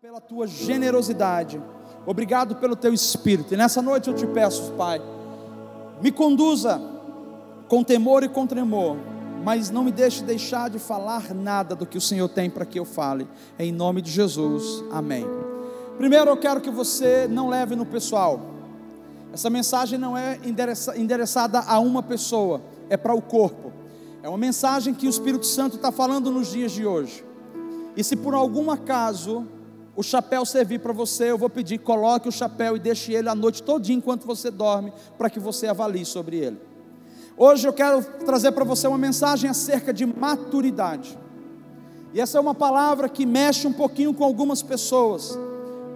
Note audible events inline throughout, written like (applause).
Pela tua generosidade, obrigado pelo teu espírito. E nessa noite eu te peço, Pai, me conduza com temor e com tremor, mas não me deixe deixar de falar nada do que o Senhor tem para que eu fale. Em nome de Jesus, amém. Primeiro eu quero que você não leve no pessoal. Essa mensagem não é endereçada a uma pessoa, é para o corpo. É uma mensagem que o Espírito Santo está falando nos dias de hoje. E se por algum acaso o chapéu servir para você, eu vou pedir, coloque o chapéu e deixe ele a noite todinha enquanto você dorme, para que você avalie sobre ele. Hoje eu quero trazer para você uma mensagem acerca de maturidade. E essa é uma palavra que mexe um pouquinho com algumas pessoas,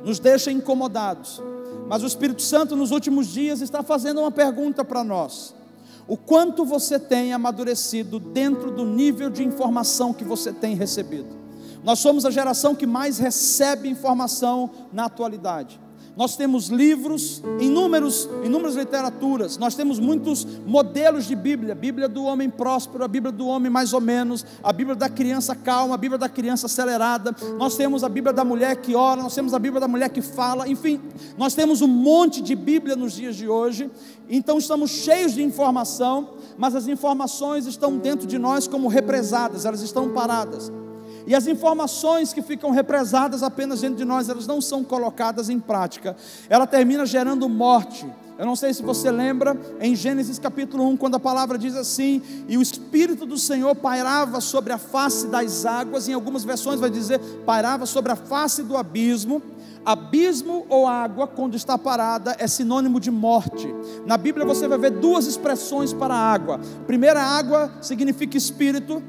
nos deixa incomodados. Mas o Espírito Santo nos últimos dias está fazendo uma pergunta para nós: o quanto você tem amadurecido dentro do nível de informação que você tem recebido? Nós somos a geração que mais recebe informação na atualidade. Nós temos livros, inúmeros, inúmeras literaturas, nós temos muitos modelos de Bíblia, Bíblia do homem próspero, a Bíblia do homem mais ou menos, a Bíblia da criança calma, a Bíblia da criança acelerada, nós temos a Bíblia da mulher que ora, nós temos a Bíblia da mulher que fala, enfim, nós temos um monte de Bíblia nos dias de hoje, então estamos cheios de informação, mas as informações estão dentro de nós como represadas, elas estão paradas. E as informações que ficam represadas apenas dentro de nós, elas não são colocadas em prática. Ela termina gerando morte. Eu não sei se você lembra, em Gênesis capítulo 1, quando a palavra diz assim: E o Espírito do Senhor pairava sobre a face das águas, em algumas versões vai dizer, pairava sobre a face do abismo. Abismo ou água, quando está parada, é sinônimo de morte. Na Bíblia você vai ver duas expressões para água. primeira, água significa espírito,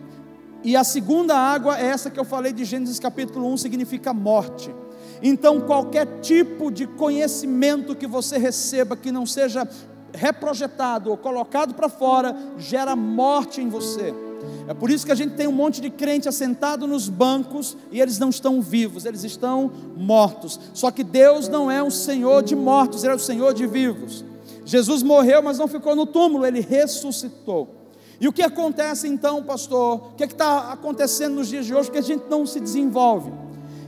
e a segunda água é essa que eu falei de Gênesis capítulo 1, significa morte. Então, qualquer tipo de conhecimento que você receba que não seja reprojetado ou colocado para fora, gera morte em você. É por isso que a gente tem um monte de crente assentado nos bancos e eles não estão vivos, eles estão mortos. Só que Deus não é um Senhor de mortos, Ele é o Senhor de vivos. Jesus morreu, mas não ficou no túmulo, ele ressuscitou. E o que acontece então, pastor? O que é está acontecendo nos dias de hoje? Que a gente não se desenvolve.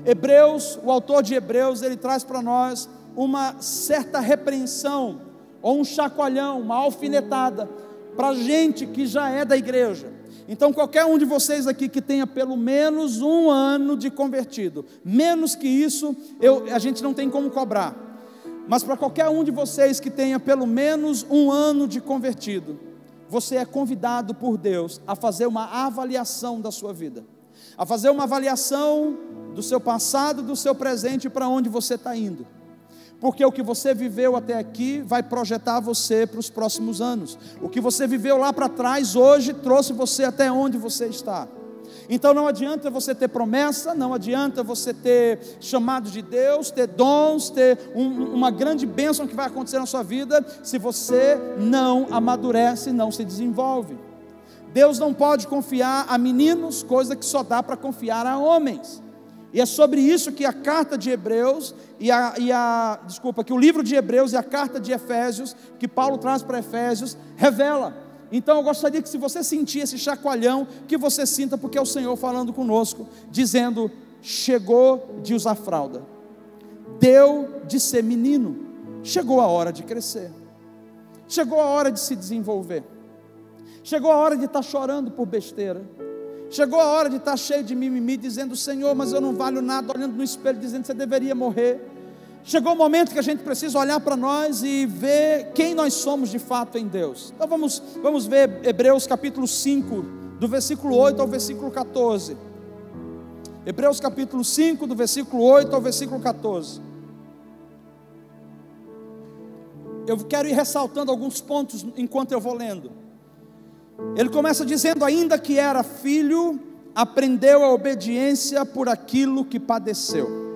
Hebreus, o autor de Hebreus, ele traz para nós uma certa repreensão, ou um chacoalhão, uma alfinetada, para gente que já é da igreja. Então, qualquer um de vocês aqui que tenha pelo menos um ano de convertido, menos que isso, eu, a gente não tem como cobrar. Mas para qualquer um de vocês que tenha pelo menos um ano de convertido, você é convidado por Deus a fazer uma avaliação da sua vida, a fazer uma avaliação do seu passado, do seu presente e para onde você está indo. Porque o que você viveu até aqui vai projetar você para os próximos anos. O que você viveu lá para trás hoje trouxe você até onde você está. Então não adianta você ter promessa, não adianta você ter chamado de Deus, ter dons, ter um, uma grande bênção que vai acontecer na sua vida, se você não amadurece, não se desenvolve. Deus não pode confiar a meninos, coisa que só dá para confiar a homens. E é sobre isso que a carta de Hebreus e a, e a, desculpa, que o livro de Hebreus e a carta de Efésios, que Paulo traz para Efésios, revela. Então eu gostaria que se você sentir esse chacoalhão, que você sinta porque é o Senhor falando conosco, dizendo: chegou de usar fralda, deu de ser menino, chegou a hora de crescer, chegou a hora de se desenvolver, chegou a hora de estar chorando por besteira, chegou a hora de estar cheio de mimimi, dizendo: Senhor, mas eu não valho nada, olhando no espelho, dizendo você deveria morrer. Chegou o momento que a gente precisa olhar para nós e ver quem nós somos de fato em Deus. Então vamos, vamos ver Hebreus capítulo 5, do versículo 8 ao versículo 14. Hebreus capítulo 5, do versículo 8 ao versículo 14. Eu quero ir ressaltando alguns pontos enquanto eu vou lendo. Ele começa dizendo: ainda que era filho, aprendeu a obediência por aquilo que padeceu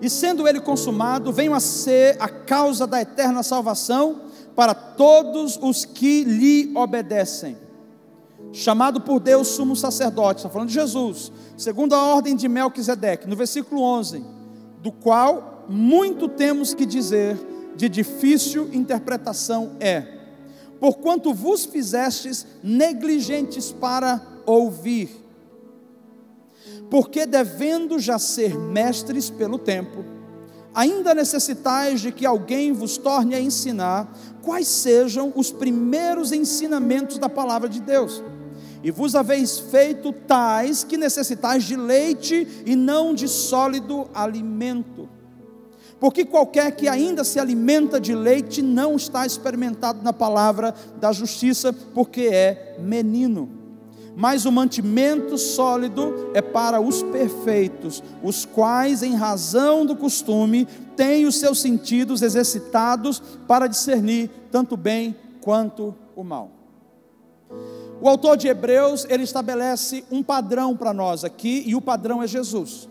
e sendo ele consumado, venha a ser a causa da eterna salvação para todos os que lhe obedecem. Chamado por Deus sumo sacerdote, está falando de Jesus, segundo a ordem de Melquisedeque, no versículo 11, do qual muito temos que dizer, de difícil interpretação é, porquanto vos fizestes negligentes para ouvir. Porque devendo já ser mestres pelo tempo, ainda necessitais de que alguém vos torne a ensinar quais sejam os primeiros ensinamentos da palavra de Deus. E vos haveis feito tais que necessitais de leite e não de sólido alimento. Porque qualquer que ainda se alimenta de leite não está experimentado na palavra da justiça, porque é menino. Mas o mantimento sólido é para os perfeitos, os quais, em razão do costume, têm os seus sentidos exercitados para discernir tanto o bem quanto o mal. O autor de Hebreus, ele estabelece um padrão para nós aqui, e o padrão é Jesus.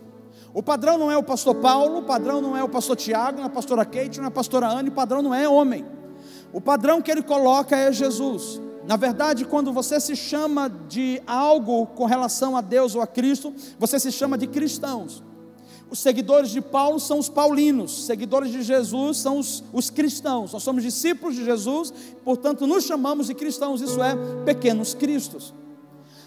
O padrão não é o pastor Paulo, o padrão não é o pastor Tiago, não é a pastora Kate, não é a pastora Anne, o padrão não é homem. O padrão que ele coloca é Jesus. Na verdade, quando você se chama de algo com relação a Deus ou a Cristo, você se chama de cristãos. Os seguidores de Paulo são os paulinos, seguidores de Jesus são os, os cristãos. Nós somos discípulos de Jesus, portanto, nos chamamos de cristãos, isso é, pequenos cristos.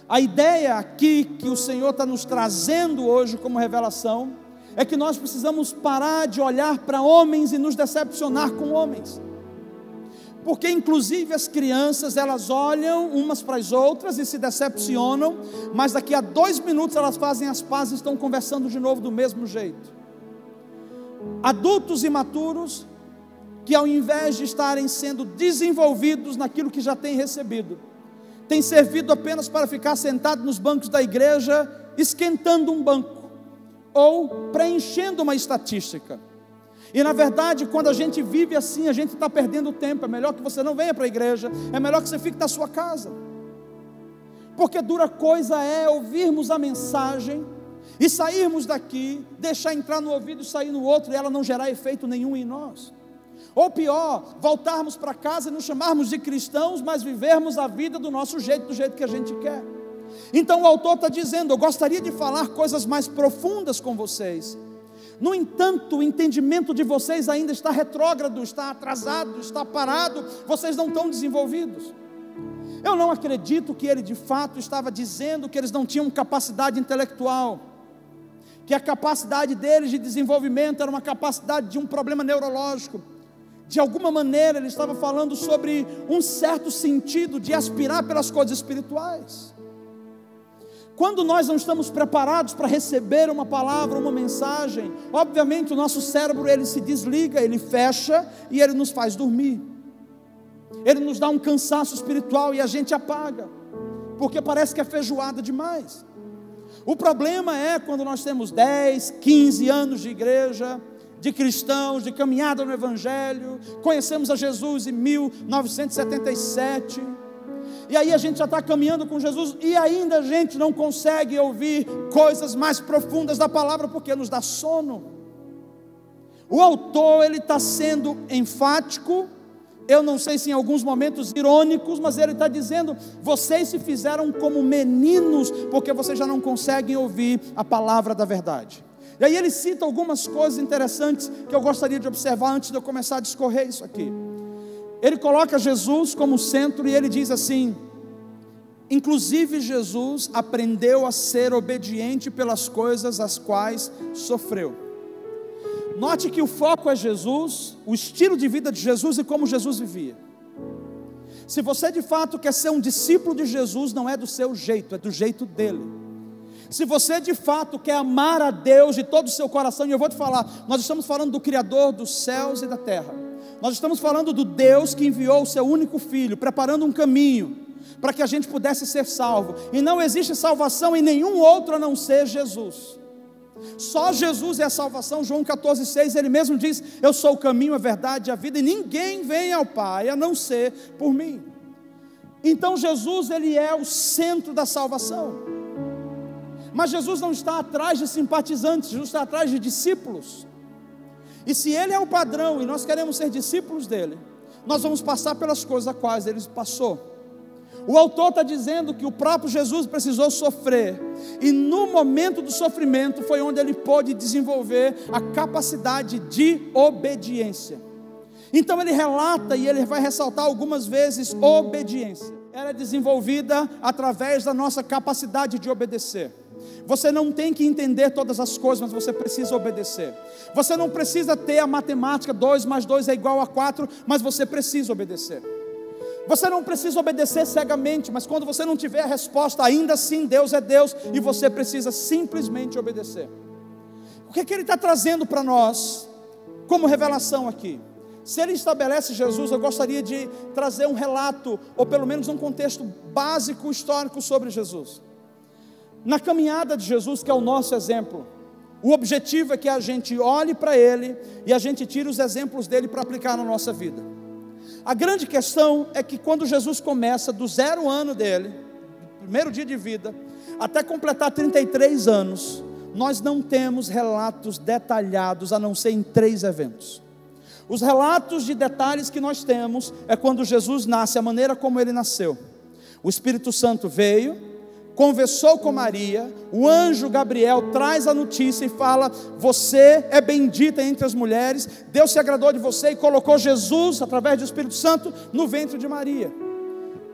A ideia aqui que o Senhor está nos trazendo hoje como revelação é que nós precisamos parar de olhar para homens e nos decepcionar com homens. Porque inclusive as crianças elas olham umas para as outras e se decepcionam, mas daqui a dois minutos elas fazem as pazes e estão conversando de novo do mesmo jeito. Adultos imaturos que ao invés de estarem sendo desenvolvidos naquilo que já têm recebido, tem servido apenas para ficar sentado nos bancos da igreja, esquentando um banco ou preenchendo uma estatística. E na verdade, quando a gente vive assim, a gente está perdendo tempo. É melhor que você não venha para a igreja, é melhor que você fique na sua casa. Porque dura coisa é ouvirmos a mensagem e sairmos daqui, deixar entrar no ouvido e sair no outro, e ela não gerar efeito nenhum em nós. Ou pior, voltarmos para casa e nos chamarmos de cristãos, mas vivermos a vida do nosso jeito, do jeito que a gente quer. Então o autor está dizendo: Eu gostaria de falar coisas mais profundas com vocês. No entanto, o entendimento de vocês ainda está retrógrado, está atrasado, está parado, vocês não estão desenvolvidos. Eu não acredito que ele de fato estava dizendo que eles não tinham capacidade intelectual, que a capacidade deles de desenvolvimento era uma capacidade de um problema neurológico de alguma maneira ele estava falando sobre um certo sentido de aspirar pelas coisas espirituais. Quando nós não estamos preparados para receber uma palavra, uma mensagem, obviamente o nosso cérebro ele se desliga, ele fecha e ele nos faz dormir. Ele nos dá um cansaço espiritual e a gente apaga, porque parece que é feijoada demais. O problema é quando nós temos 10, 15 anos de igreja, de cristãos, de caminhada no Evangelho, conhecemos a Jesus em 1977, e aí a gente já está caminhando com Jesus e ainda a gente não consegue ouvir coisas mais profundas da palavra porque nos dá sono. O autor ele está sendo enfático, eu não sei se em alguns momentos irônicos, mas ele está dizendo: vocês se fizeram como meninos porque vocês já não conseguem ouvir a palavra da verdade. E aí ele cita algumas coisas interessantes que eu gostaria de observar antes de eu começar a discorrer isso aqui. Ele coloca Jesus como centro e ele diz assim: Inclusive Jesus aprendeu a ser obediente pelas coisas as quais sofreu. Note que o foco é Jesus, o estilo de vida de Jesus e como Jesus vivia. Se você de fato quer ser um discípulo de Jesus, não é do seu jeito, é do jeito dele. Se você de fato quer amar a Deus de todo o seu coração, e eu vou te falar, nós estamos falando do Criador dos céus e da terra. Nós estamos falando do Deus que enviou o seu único filho, preparando um caminho para que a gente pudesse ser salvo. E não existe salvação em nenhum outro a não ser Jesus. Só Jesus é a salvação. João 14,6 ele mesmo diz: Eu sou o caminho, a verdade e a vida, e ninguém vem ao Pai a não ser por mim. Então Jesus ele é o centro da salvação. Mas Jesus não está atrás de simpatizantes, Jesus está atrás de discípulos. E se Ele é o padrão e nós queremos ser discípulos dele, nós vamos passar pelas coisas a quais Ele passou. O autor está dizendo que o próprio Jesus precisou sofrer, e no momento do sofrimento foi onde ele pôde desenvolver a capacidade de obediência. Então ele relata e ele vai ressaltar algumas vezes obediência. Ela é desenvolvida através da nossa capacidade de obedecer. Você não tem que entender todas as coisas, mas você precisa obedecer. Você não precisa ter a matemática 2 mais 2 é igual a 4, mas você precisa obedecer. Você não precisa obedecer cegamente, mas quando você não tiver a resposta, ainda assim Deus é Deus e você precisa simplesmente obedecer. O que, é que Ele está trazendo para nós como revelação aqui? Se Ele estabelece Jesus, eu gostaria de trazer um relato, ou pelo menos um contexto básico histórico sobre Jesus. Na caminhada de Jesus, que é o nosso exemplo, o objetivo é que a gente olhe para Ele e a gente tire os exemplos dele para aplicar na nossa vida. A grande questão é que quando Jesus começa do zero ano dele, primeiro dia de vida, até completar 33 anos, nós não temos relatos detalhados a não ser em três eventos. Os relatos de detalhes que nós temos é quando Jesus nasce, a maneira como ele nasceu. O Espírito Santo veio, conversou com Maria, o anjo Gabriel traz a notícia e fala: Você é bendita entre as mulheres, Deus se agradou de você e colocou Jesus, através do Espírito Santo, no ventre de Maria.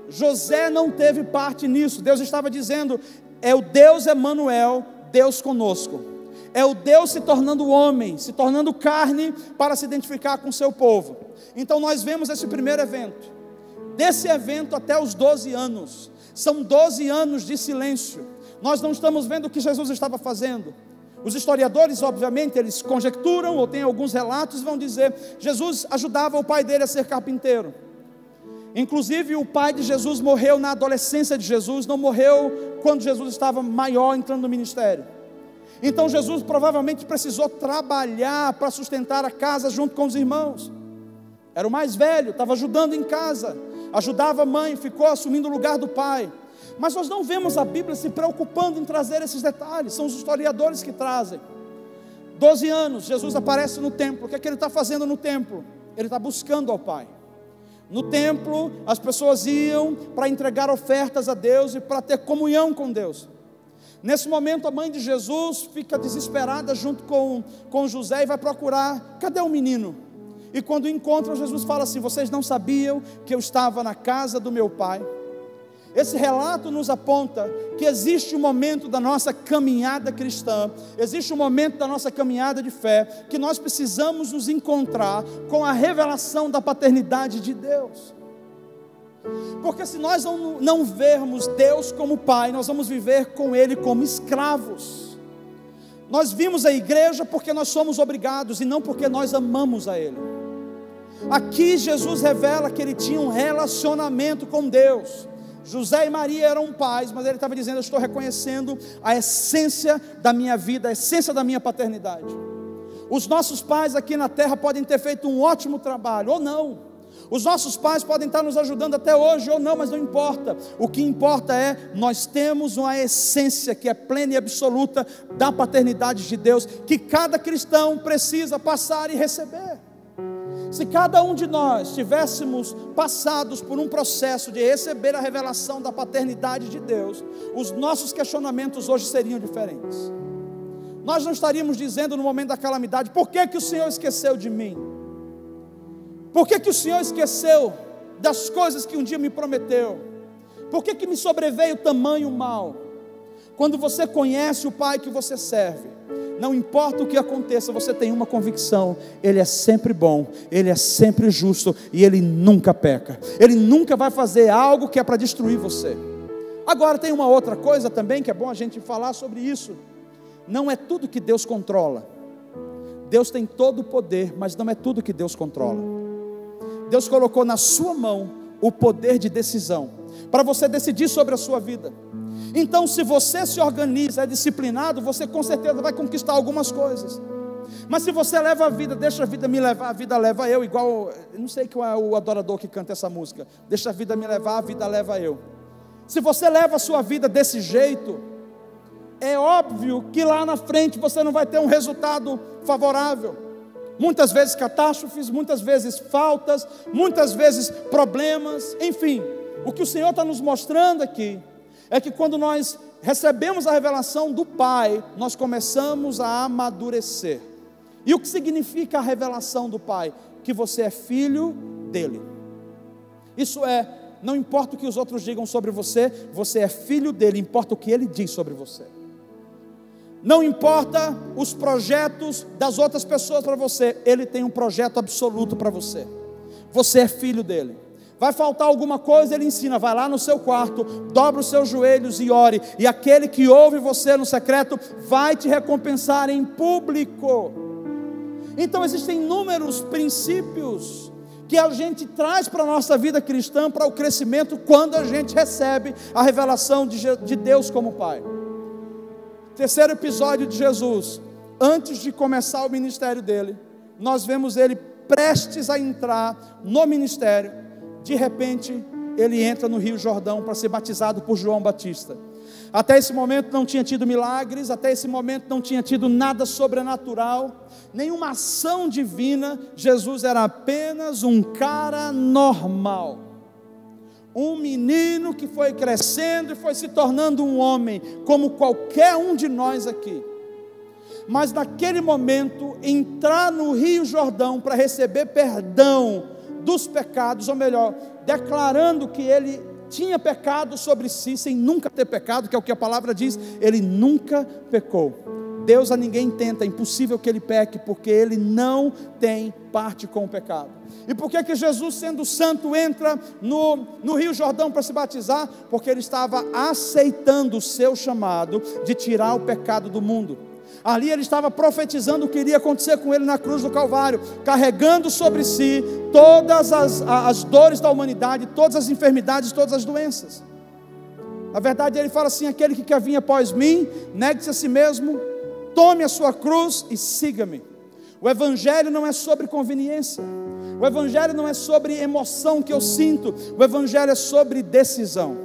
José não teve parte nisso, Deus estava dizendo: É o Deus Emanuel, Deus conosco. É o Deus se tornando homem, se tornando carne para se identificar com o seu povo. Então nós vemos esse primeiro evento. Desse evento até os 12 anos, são 12 anos de silêncio. Nós não estamos vendo o que Jesus estava fazendo. Os historiadores, obviamente, eles conjecturam ou têm alguns relatos, vão dizer: Jesus ajudava o pai dele a ser carpinteiro. Inclusive, o pai de Jesus morreu na adolescência de Jesus, não morreu quando Jesus estava maior entrando no ministério. Então, Jesus provavelmente precisou trabalhar para sustentar a casa junto com os irmãos. Era o mais velho, estava ajudando em casa ajudava a mãe, ficou assumindo o lugar do pai. Mas nós não vemos a Bíblia se preocupando em trazer esses detalhes, são os historiadores que trazem. Doze anos, Jesus aparece no templo, o que é que ele está fazendo no templo? Ele está buscando ao Pai. No templo, as pessoas iam para entregar ofertas a Deus e para ter comunhão com Deus. Nesse momento, a mãe de Jesus fica desesperada junto com, com José e vai procurar: cadê o menino? E quando encontram, Jesus fala assim: Vocês não sabiam que eu estava na casa do meu pai? Esse relato nos aponta que existe um momento da nossa caminhada cristã, existe um momento da nossa caminhada de fé, que nós precisamos nos encontrar com a revelação da paternidade de Deus. Porque se nós não, não vermos Deus como Pai, nós vamos viver com Ele como escravos. Nós vimos a igreja porque nós somos obrigados e não porque nós amamos a Ele. Aqui Jesus revela que ele tinha um relacionamento com Deus. José e Maria eram pais, mas ele estava dizendo: Eu estou reconhecendo a essência da minha vida, a essência da minha paternidade. Os nossos pais aqui na terra podem ter feito um ótimo trabalho, ou não. Os nossos pais podem estar nos ajudando até hoje ou não, mas não importa. O que importa é nós temos uma essência que é plena e absoluta da paternidade de Deus, que cada cristão precisa passar e receber. Se cada um de nós tivéssemos passados por um processo de receber a revelação da paternidade de Deus, os nossos questionamentos hoje seriam diferentes. Nós não estaríamos dizendo no momento da calamidade: por que, que o Senhor esqueceu de mim? Por que, que o Senhor esqueceu das coisas que um dia me prometeu? Por que, que me sobreveio tamanho mal? Quando você conhece o Pai que você serve, não importa o que aconteça, você tem uma convicção: Ele é sempre bom, Ele é sempre justo e Ele nunca peca. Ele nunca vai fazer algo que é para destruir você. Agora, tem uma outra coisa também que é bom a gente falar sobre isso. Não é tudo que Deus controla. Deus tem todo o poder, mas não é tudo que Deus controla. Deus colocou na sua mão o poder de decisão para você decidir sobre a sua vida. Então, se você se organiza, é disciplinado, você com certeza vai conquistar algumas coisas. Mas se você leva a vida, deixa a vida me levar, a vida leva eu, igual, não sei qual é o adorador que canta essa música. Deixa a vida me levar, a vida leva eu. Se você leva a sua vida desse jeito, é óbvio que lá na frente você não vai ter um resultado favorável. Muitas vezes catástrofes, muitas vezes faltas, muitas vezes problemas, enfim. O que o Senhor está nos mostrando aqui é que quando nós recebemos a revelação do Pai, nós começamos a amadurecer. E o que significa a revelação do Pai? Que você é filho dele. Isso é, não importa o que os outros digam sobre você, você é filho dele, importa o que ele diz sobre você. Não importa os projetos das outras pessoas para você, ele tem um projeto absoluto para você. Você é filho dele. Vai faltar alguma coisa, ele ensina. Vai lá no seu quarto, dobra os seus joelhos e ore. E aquele que ouve você no secreto vai te recompensar em público. Então existem inúmeros princípios que a gente traz para a nossa vida cristã, para o crescimento, quando a gente recebe a revelação de Deus como Pai. Terceiro episódio de Jesus, antes de começar o ministério dele, nós vemos ele prestes a entrar no ministério. De repente, ele entra no Rio Jordão para ser batizado por João Batista. Até esse momento não tinha tido milagres, até esse momento não tinha tido nada sobrenatural, nenhuma ação divina. Jesus era apenas um cara normal um menino que foi crescendo e foi se tornando um homem, como qualquer um de nós aqui. Mas naquele momento, entrar no Rio Jordão para receber perdão dos pecados, ou melhor, declarando que ele tinha pecado sobre si sem nunca ter pecado, que é o que a palavra diz, ele nunca pecou. Deus a ninguém tenta, é impossível que ele peque, porque ele não tem parte com o pecado. E por que, que Jesus, sendo santo, entra no, no Rio Jordão para se batizar? Porque ele estava aceitando o seu chamado de tirar o pecado do mundo. Ali ele estava profetizando o que iria acontecer com ele na cruz do Calvário, carregando sobre si todas as, as dores da humanidade, todas as enfermidades, todas as doenças. Na verdade, ele fala assim: aquele que quer vir após mim, negue-se a si mesmo, tome a sua cruz e siga-me. O Evangelho não é sobre conveniência, o Evangelho não é sobre emoção que eu sinto, o Evangelho é sobre decisão.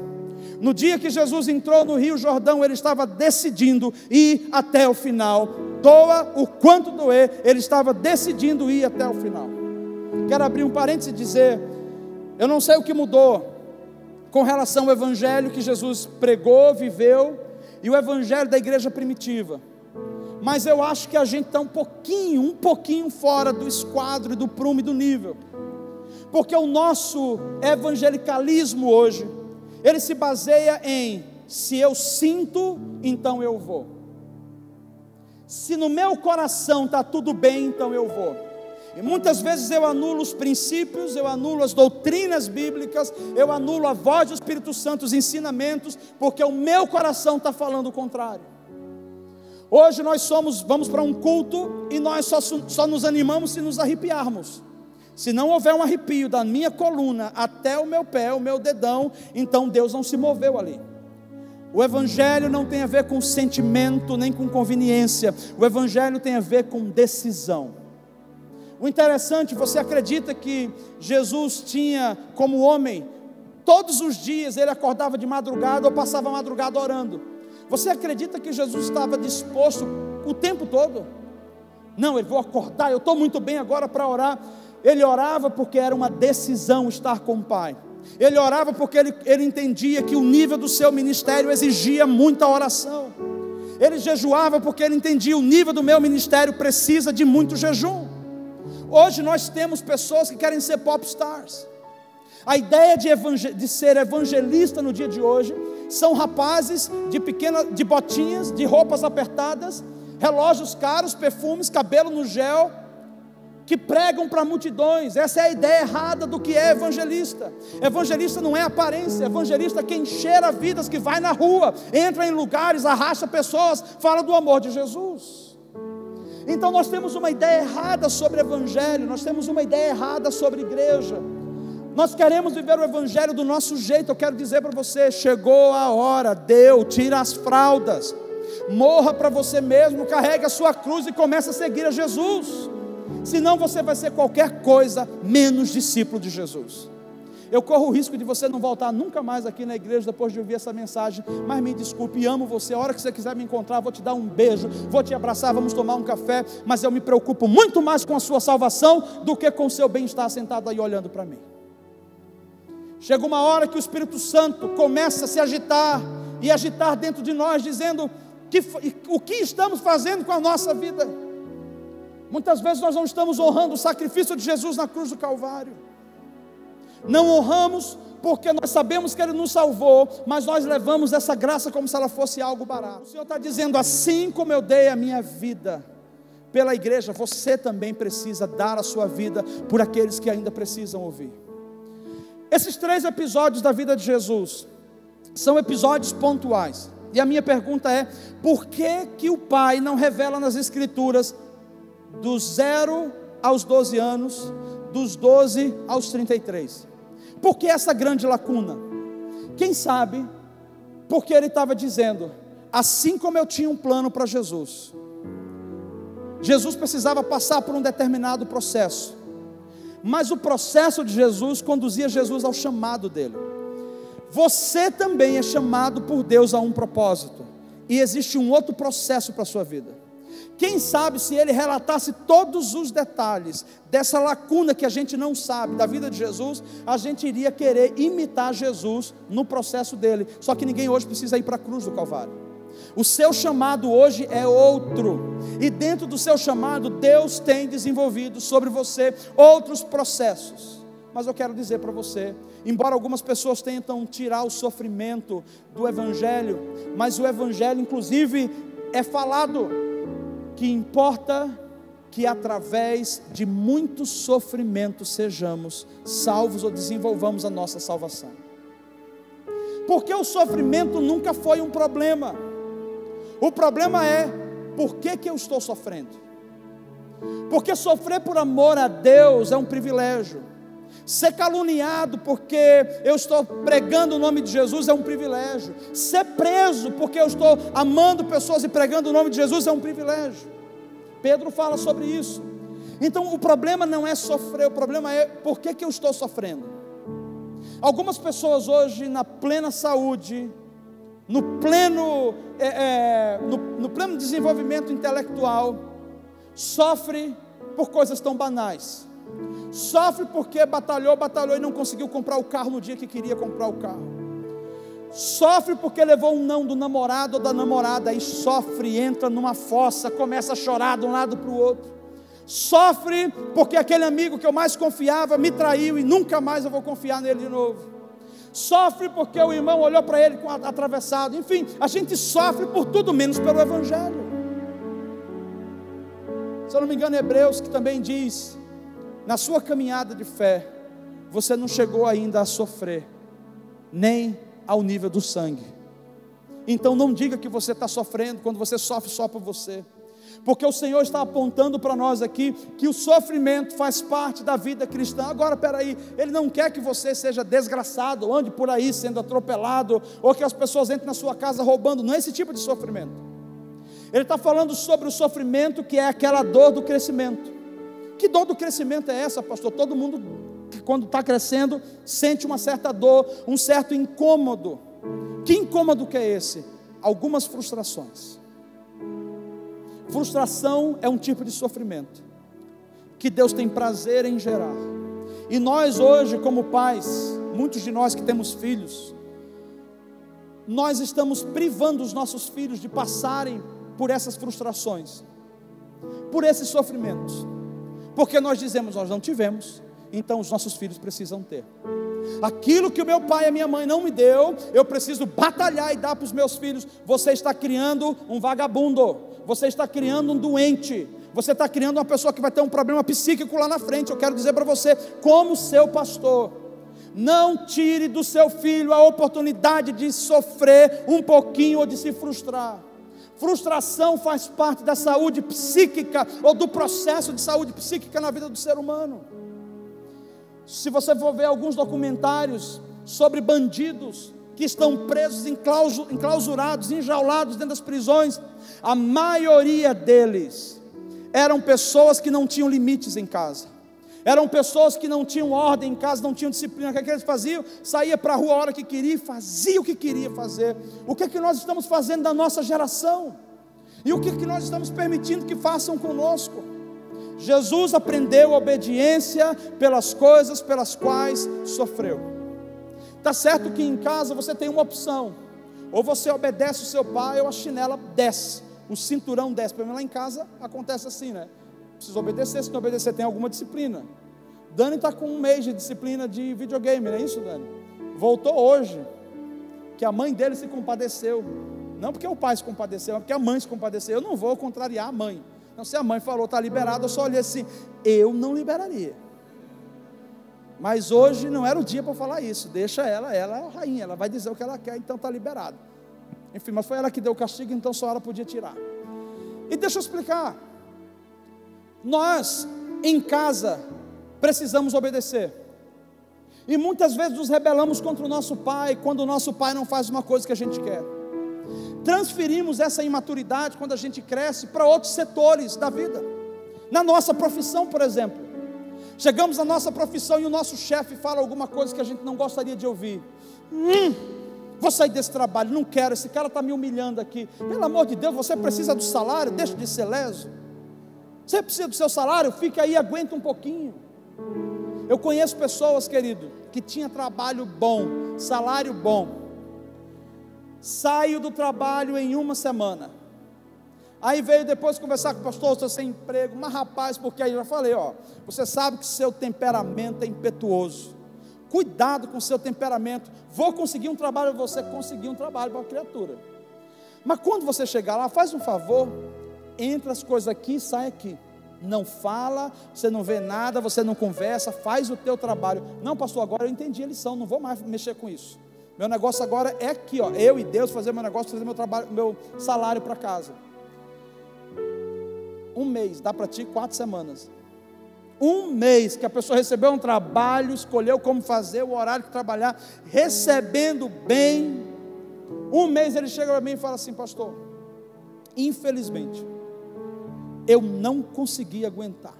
No dia que Jesus entrou no Rio Jordão, ele estava decidindo ir até o final, doa o quanto doer, ele estava decidindo ir até o final. Quero abrir um parênteses e dizer: eu não sei o que mudou com relação ao Evangelho que Jesus pregou, viveu, e o Evangelho da igreja primitiva mas eu acho que a gente está um pouquinho, um pouquinho fora do esquadro, do prumo e do nível. Porque o nosso evangelicalismo hoje, ele se baseia em se eu sinto, então eu vou. Se no meu coração está tudo bem, então eu vou. E muitas vezes eu anulo os princípios, eu anulo as doutrinas bíblicas, eu anulo a voz do Espírito Santo, os ensinamentos, porque o meu coração está falando o contrário. Hoje nós somos, vamos para um culto e nós só, só nos animamos se nos arrepiarmos. Se não houver um arrepio da minha coluna até o meu pé, o meu dedão, então Deus não se moveu ali. O Evangelho não tem a ver com sentimento nem com conveniência, o Evangelho tem a ver com decisão. O interessante, você acredita que Jesus tinha, como homem, todos os dias ele acordava de madrugada ou passava a madrugada orando. Você acredita que Jesus estava disposto o tempo todo? Não, ele vou acordar, eu estou muito bem agora para orar. Ele orava porque era uma decisão estar com o Pai. Ele orava porque ele, ele entendia que o nível do seu ministério exigia muita oração. Ele jejuava porque ele entendia o nível do meu ministério precisa de muito jejum. Hoje nós temos pessoas que querem ser pop stars. A ideia de, de ser evangelista no dia de hoje são rapazes de pequenas, de botinhas, de roupas apertadas, relógios caros, perfumes, cabelo no gel, que pregam para multidões. Essa é a ideia errada do que é evangelista. Evangelista não é aparência, evangelista é quem cheira vidas, que vai na rua, entra em lugares, arrasta pessoas, fala do amor de Jesus. Então nós temos uma ideia errada sobre evangelho, nós temos uma ideia errada sobre igreja. Nós queremos viver o Evangelho do nosso jeito. Eu quero dizer para você: chegou a hora, deu, tira as fraldas, morra para você mesmo, carregue a sua cruz e comece a seguir a Jesus. Senão você vai ser qualquer coisa menos discípulo de Jesus. Eu corro o risco de você não voltar nunca mais aqui na igreja depois de ouvir essa mensagem, mas me desculpe, amo você. A hora que você quiser me encontrar, vou te dar um beijo, vou te abraçar, vamos tomar um café, mas eu me preocupo muito mais com a sua salvação do que com o seu bem-estar sentado aí olhando para mim. Chega uma hora que o Espírito Santo começa a se agitar e agitar dentro de nós, dizendo que, o que estamos fazendo com a nossa vida. Muitas vezes nós não estamos honrando o sacrifício de Jesus na cruz do Calvário. Não honramos porque nós sabemos que Ele nos salvou, mas nós levamos essa graça como se ela fosse algo barato. O Senhor está dizendo: assim como eu dei a minha vida pela igreja, você também precisa dar a sua vida por aqueles que ainda precisam ouvir. Esses três episódios da vida de Jesus são episódios pontuais. E a minha pergunta é: por que, que o Pai não revela nas Escrituras dos 0 aos 12 anos, dos 12 aos 33? Por que essa grande lacuna? Quem sabe, porque ele estava dizendo, assim como eu tinha um plano para Jesus, Jesus precisava passar por um determinado processo, mas o processo de Jesus conduzia Jesus ao chamado dele. Você também é chamado por Deus a um propósito, e existe um outro processo para a sua vida. Quem sabe se ele relatasse todos os detalhes dessa lacuna que a gente não sabe da vida de Jesus, a gente iria querer imitar Jesus no processo dele. Só que ninguém hoje precisa ir para a cruz do Calvário. O seu chamado hoje é outro, e dentro do seu chamado, Deus tem desenvolvido sobre você outros processos. Mas eu quero dizer para você, embora algumas pessoas tentam tirar o sofrimento do Evangelho, mas o Evangelho, inclusive, é falado que importa que através de muito sofrimento sejamos salvos ou desenvolvamos a nossa salvação. Porque o sofrimento nunca foi um problema. O problema é por que, que eu estou sofrendo? Porque sofrer por amor a Deus é um privilégio. Ser caluniado porque eu estou pregando o nome de Jesus é um privilégio. Ser preso porque eu estou amando pessoas e pregando o nome de Jesus é um privilégio. Pedro fala sobre isso. Então o problema não é sofrer, o problema é por que, que eu estou sofrendo. Algumas pessoas hoje, na plena saúde, no pleno, é, é, no, no pleno desenvolvimento intelectual, sofre por coisas tão banais. Sofre porque batalhou, batalhou e não conseguiu comprar o carro no dia que queria comprar o carro. Sofre porque levou um não do namorado ou da namorada, e sofre, entra numa fossa, começa a chorar de um lado para o outro. Sofre porque aquele amigo que eu mais confiava me traiu e nunca mais eu vou confiar nele de novo. Sofre porque o irmão olhou para ele atravessado. Enfim, a gente sofre por tudo menos pelo Evangelho. Se eu não me engano, Hebreus que também diz na sua caminhada de fé, você não chegou ainda a sofrer, nem ao nível do sangue. Então não diga que você está sofrendo quando você sofre só por você. Porque o Senhor está apontando para nós aqui que o sofrimento faz parte da vida cristã. Agora, peraí, Ele não quer que você seja desgraçado, ande por aí sendo atropelado, ou que as pessoas entrem na sua casa roubando. Não é esse tipo de sofrimento. Ele está falando sobre o sofrimento que é aquela dor do crescimento. Que dor do crescimento é essa, pastor? Todo mundo, quando está crescendo, sente uma certa dor, um certo incômodo. Que incômodo que é esse? Algumas frustrações. Frustração é um tipo de sofrimento que Deus tem prazer em gerar. E nós hoje, como pais, muitos de nós que temos filhos, nós estamos privando os nossos filhos de passarem por essas frustrações, por esses sofrimentos. Porque nós dizemos, nós não tivemos, então os nossos filhos precisam ter. Aquilo que o meu pai e a minha mãe não me deu, eu preciso batalhar e dar para os meus filhos. Você está criando um vagabundo, você está criando um doente, você está criando uma pessoa que vai ter um problema psíquico lá na frente. Eu quero dizer para você, como seu pastor, não tire do seu filho a oportunidade de sofrer um pouquinho ou de se frustrar. Frustração faz parte da saúde psíquica ou do processo de saúde psíquica na vida do ser humano. Se você for ver alguns documentários sobre bandidos que estão presos, enclausurados, enjaulados dentro das prisões, a maioria deles eram pessoas que não tinham limites em casa. Eram pessoas que não tinham ordem em casa, não tinham disciplina. O que, é que eles faziam? Saía para a rua a hora que queria fazia o que queria fazer. O que é que nós estamos fazendo da nossa geração? E o que é que nós estamos permitindo que façam conosco? Jesus aprendeu obediência pelas coisas pelas quais sofreu. Tá certo que em casa você tem uma opção. Ou você obedece o seu pai, ou a chinela desce, o cinturão desce. Para mim lá em casa acontece assim, né? Precisa obedecer, se não obedecer, tem alguma disciplina. Dani está com um mês de disciplina de videogame, não é isso, Dani? Voltou hoje, que a mãe dele se compadeceu. Não porque o pai se compadeceu, mas porque a mãe se compadeceu. Eu não vou contrariar a mãe. Então, se a mãe falou, está liberado, eu só olhei assim, eu não liberaria. Mas hoje não era o dia para falar isso. Deixa ela, ela é a rainha, ela vai dizer o que ela quer, então está liberado. Enfim, mas foi ela que deu o castigo, então só ela podia tirar. E deixa eu explicar. Nós, em casa, precisamos obedecer. E muitas vezes nos rebelamos contra o nosso pai quando o nosso pai não faz uma coisa que a gente quer. Transferimos essa imaturidade quando a gente cresce para outros setores da vida. Na nossa profissão, por exemplo. Chegamos na nossa profissão e o nosso chefe fala alguma coisa que a gente não gostaria de ouvir. Hum, vou sair desse trabalho, não quero, esse cara está me humilhando aqui. Pelo amor de Deus, você precisa do salário, deixa de ser leso. Você precisa do seu salário, fica aí, aguenta um pouquinho. Eu conheço pessoas, querido, que tinha trabalho bom, salário bom. Saio do trabalho em uma semana Aí veio depois conversar com o pastor, estou sem emprego, mas rapaz, porque aí eu já falei, ó, você sabe que seu temperamento é impetuoso. Cuidado com seu temperamento. Vou conseguir um trabalho, você conseguir um trabalho para a criatura. Mas quando você chegar lá, faz um favor, entra as coisas aqui e sai aqui. Não fala, você não vê nada, você não conversa, faz o teu trabalho. Não, pastor, agora eu entendi a lição, não vou mais mexer com isso. Meu negócio agora é aqui, ó, eu e Deus fazer meu negócio, fazer meu trabalho, meu salário para casa um mês, dá para ti quatro semanas. Um mês que a pessoa recebeu um trabalho, escolheu como fazer, o horário que trabalhar, recebendo bem. Um mês ele chega para mim e fala assim, pastor, infelizmente, eu não consegui aguentar.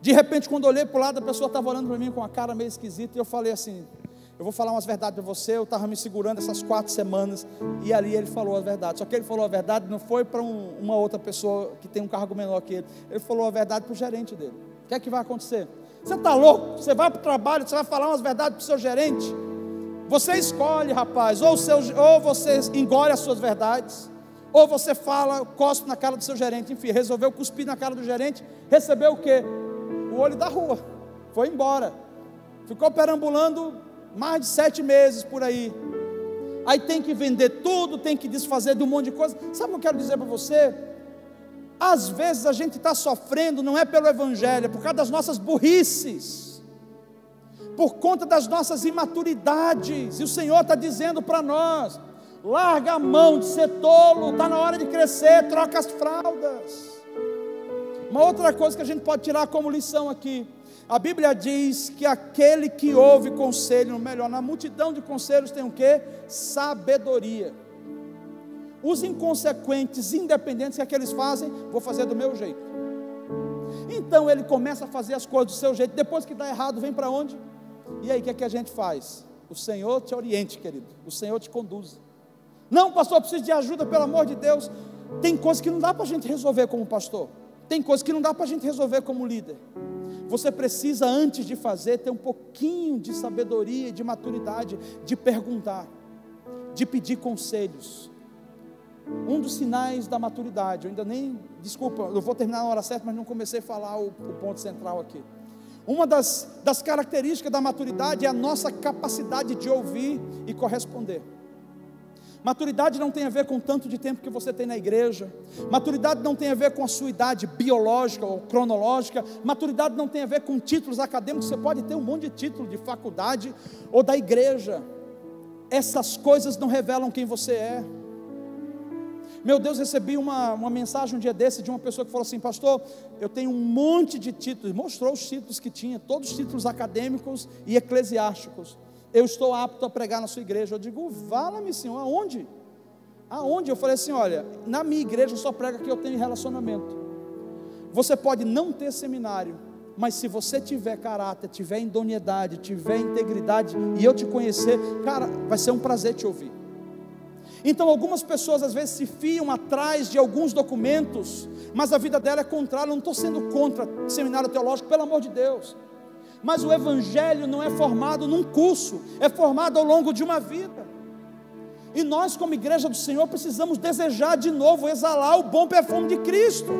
De repente, quando olhei para o lado, a pessoa estava olhando para mim com a cara meio esquisita, e eu falei assim: eu vou falar umas verdades para você. Eu estava me segurando essas quatro semanas e ali ele falou a verdade. Só que ele falou a verdade não foi para um, uma outra pessoa que tem um cargo menor que ele. Ele falou a verdade para o gerente dele. O que é que vai acontecer? Você está louco? Você vai para o trabalho, você vai falar umas verdades para o seu gerente? Você escolhe, rapaz, ou, seu, ou você engole as suas verdades, ou você fala, cospe na cara do seu gerente. Enfim, resolveu cuspir na cara do gerente, recebeu o quê? O olho da rua. Foi embora. Ficou perambulando mais de sete meses por aí. Aí tem que vender tudo, tem que desfazer de um monte de coisa. Sabe o que eu quero dizer para você? Às vezes a gente está sofrendo, não é pelo Evangelho, é por causa das nossas burrices, por conta das nossas imaturidades. E o Senhor está dizendo para nós: larga a mão de ser tolo, está na hora de crescer, troca as fraldas. Uma outra coisa que a gente pode tirar como lição aqui: a Bíblia diz que aquele que ouve conselho, melhor, na multidão de conselhos tem o que? Sabedoria. Os inconsequentes, independentes, o que, é que eles fazem? Vou fazer do meu jeito. Então ele começa a fazer as coisas do seu jeito. Depois que dá errado, vem para onde? E aí, o que é que a gente faz? O Senhor te oriente, querido. O Senhor te conduz. Não, pastor, eu preciso de ajuda, pelo amor de Deus. Tem coisas que não dá para a gente resolver como pastor. Tem coisas que não dá para a gente resolver como líder. Você precisa, antes de fazer, ter um pouquinho de sabedoria de maturidade, de perguntar, de pedir conselhos. Um dos sinais da maturidade, eu ainda nem, desculpa, eu vou terminar na hora certa, mas não comecei a falar o, o ponto central aqui. Uma das, das características da maturidade é a nossa capacidade de ouvir e corresponder. Maturidade não tem a ver com tanto de tempo que você tem na igreja. Maturidade não tem a ver com a sua idade biológica ou cronológica. Maturidade não tem a ver com títulos acadêmicos. Você pode ter um monte de título de faculdade ou da igreja. Essas coisas não revelam quem você é. Meu Deus, recebi uma, uma mensagem um dia desse de uma pessoa que falou assim: Pastor, eu tenho um monte de títulos. Mostrou os títulos que tinha, todos os títulos acadêmicos e eclesiásticos eu estou apto a pregar na sua igreja. Eu digo, vala-me, Senhor, aonde? Aonde? Eu falei assim: olha, na minha igreja só prega que eu tenho relacionamento. Você pode não ter seminário, mas se você tiver caráter, tiver idoneidade, tiver integridade e eu te conhecer, cara, vai ser um prazer te ouvir. Então, algumas pessoas às vezes se fiam atrás de alguns documentos, mas a vida dela é contrária. Eu não estou sendo contra seminário teológico, pelo amor de Deus. Mas o Evangelho não é formado num curso, é formado ao longo de uma vida. E nós, como igreja do Senhor, precisamos desejar de novo exalar o bom perfume de Cristo.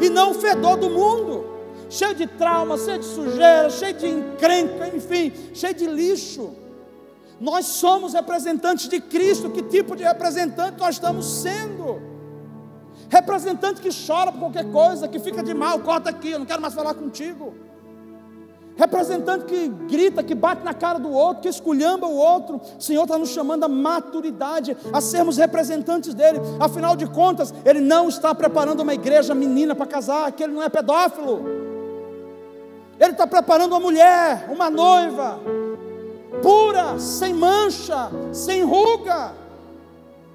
e não o fedor do mundo, cheio de trauma, cheio de sujeira, cheio de encrenca, enfim, cheio de lixo. Nós somos representantes de Cristo, que tipo de representante nós estamos sendo? Representante que chora por qualquer coisa, que fica de mal, corta aqui, eu não quero mais falar contigo. Representante que grita, que bate na cara do outro, que esculhamba o outro. O Senhor está nos chamando a maturidade, a sermos representantes dele. Afinal de contas, Ele não está preparando uma igreja menina para casar, que Ele não é pedófilo. Ele está preparando uma mulher, uma noiva, pura, sem mancha, sem ruga.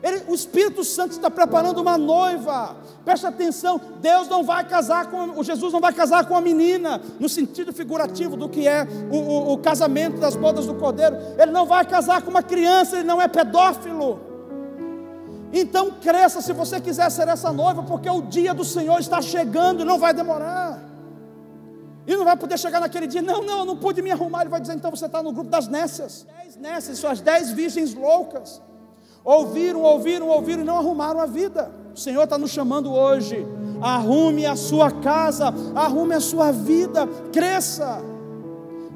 Ele, o Espírito Santo está preparando uma noiva. Preste atenção, Deus não vai casar com, o Jesus não vai casar com a menina, no sentido figurativo do que é o, o, o casamento das bodas do Cordeiro. Ele não vai casar com uma criança, ele não é pedófilo. Então cresça se você quiser ser essa noiva, porque o dia do Senhor está chegando, não vai demorar. E não vai poder chegar naquele dia, não, não, eu não pude me arrumar. Ele vai dizer, então você está no grupo das nécias. Dez nécias, suas dez virgens loucas. Ouviram, ouviram, ouviram e não arrumaram a vida. O Senhor está nos chamando hoje. Arrume a sua casa, arrume a sua vida, cresça.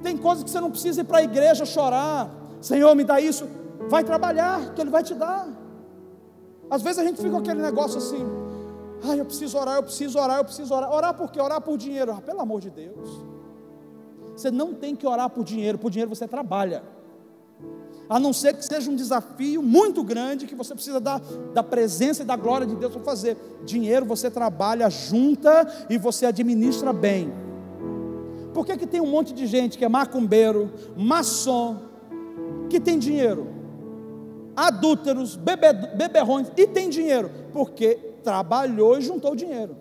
Tem coisas que você não precisa ir para a igreja chorar. Senhor, me dá isso. Vai trabalhar, que Ele vai te dar. Às vezes a gente fica com aquele negócio assim. Ai, eu preciso orar, eu preciso orar, eu preciso orar. Orar por quê? Orar por dinheiro. Ah, pelo amor de Deus. Você não tem que orar por dinheiro, por dinheiro você trabalha a não ser que seja um desafio muito grande que você precisa da, da presença e da glória de Deus para fazer. Dinheiro você trabalha, junta e você administra bem. Por que, que tem um monte de gente que é macumbeiro, maçom, que tem dinheiro? Adúlteros, bebe, beberrões e tem dinheiro? Porque trabalhou e juntou dinheiro.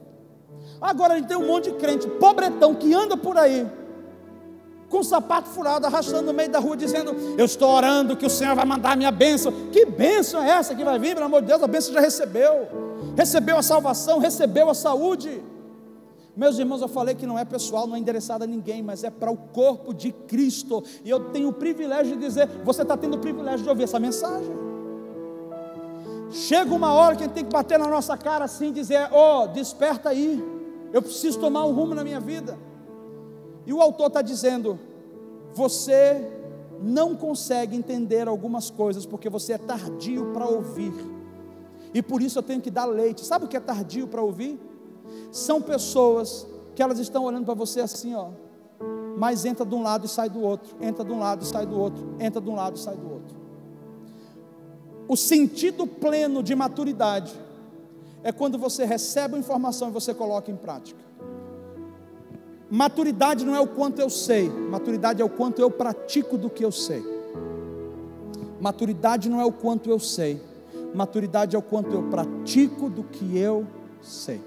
Agora a gente tem um monte de crente pobretão que anda por aí com o sapato furado, arrastando no meio da rua, dizendo: Eu estou orando que o Senhor vai mandar a minha bênção. Que bênção é essa que vai vir? Pelo amor de Deus, a bênção já recebeu. Recebeu a salvação, recebeu a saúde. Meus irmãos, eu falei que não é pessoal, não é endereçado a ninguém, mas é para o corpo de Cristo. E eu tenho o privilégio de dizer: você está tendo o privilégio de ouvir essa mensagem. Chega uma hora que a gente tem que bater na nossa cara assim e dizer: Ó, oh, desperta aí, eu preciso tomar um rumo na minha vida. E o autor está dizendo: você não consegue entender algumas coisas porque você é tardio para ouvir. E por isso eu tenho que dar leite. Sabe o que é tardio para ouvir? São pessoas que elas estão olhando para você assim, ó. Mas entra de um lado e sai do outro, entra de um lado e sai do outro, entra de um lado e sai do outro. O sentido pleno de maturidade é quando você recebe a informação e você coloca em prática. Maturidade não é o quanto eu sei, maturidade é o quanto eu pratico do que eu sei. Maturidade não é o quanto eu sei, maturidade é o quanto eu pratico do que eu sei.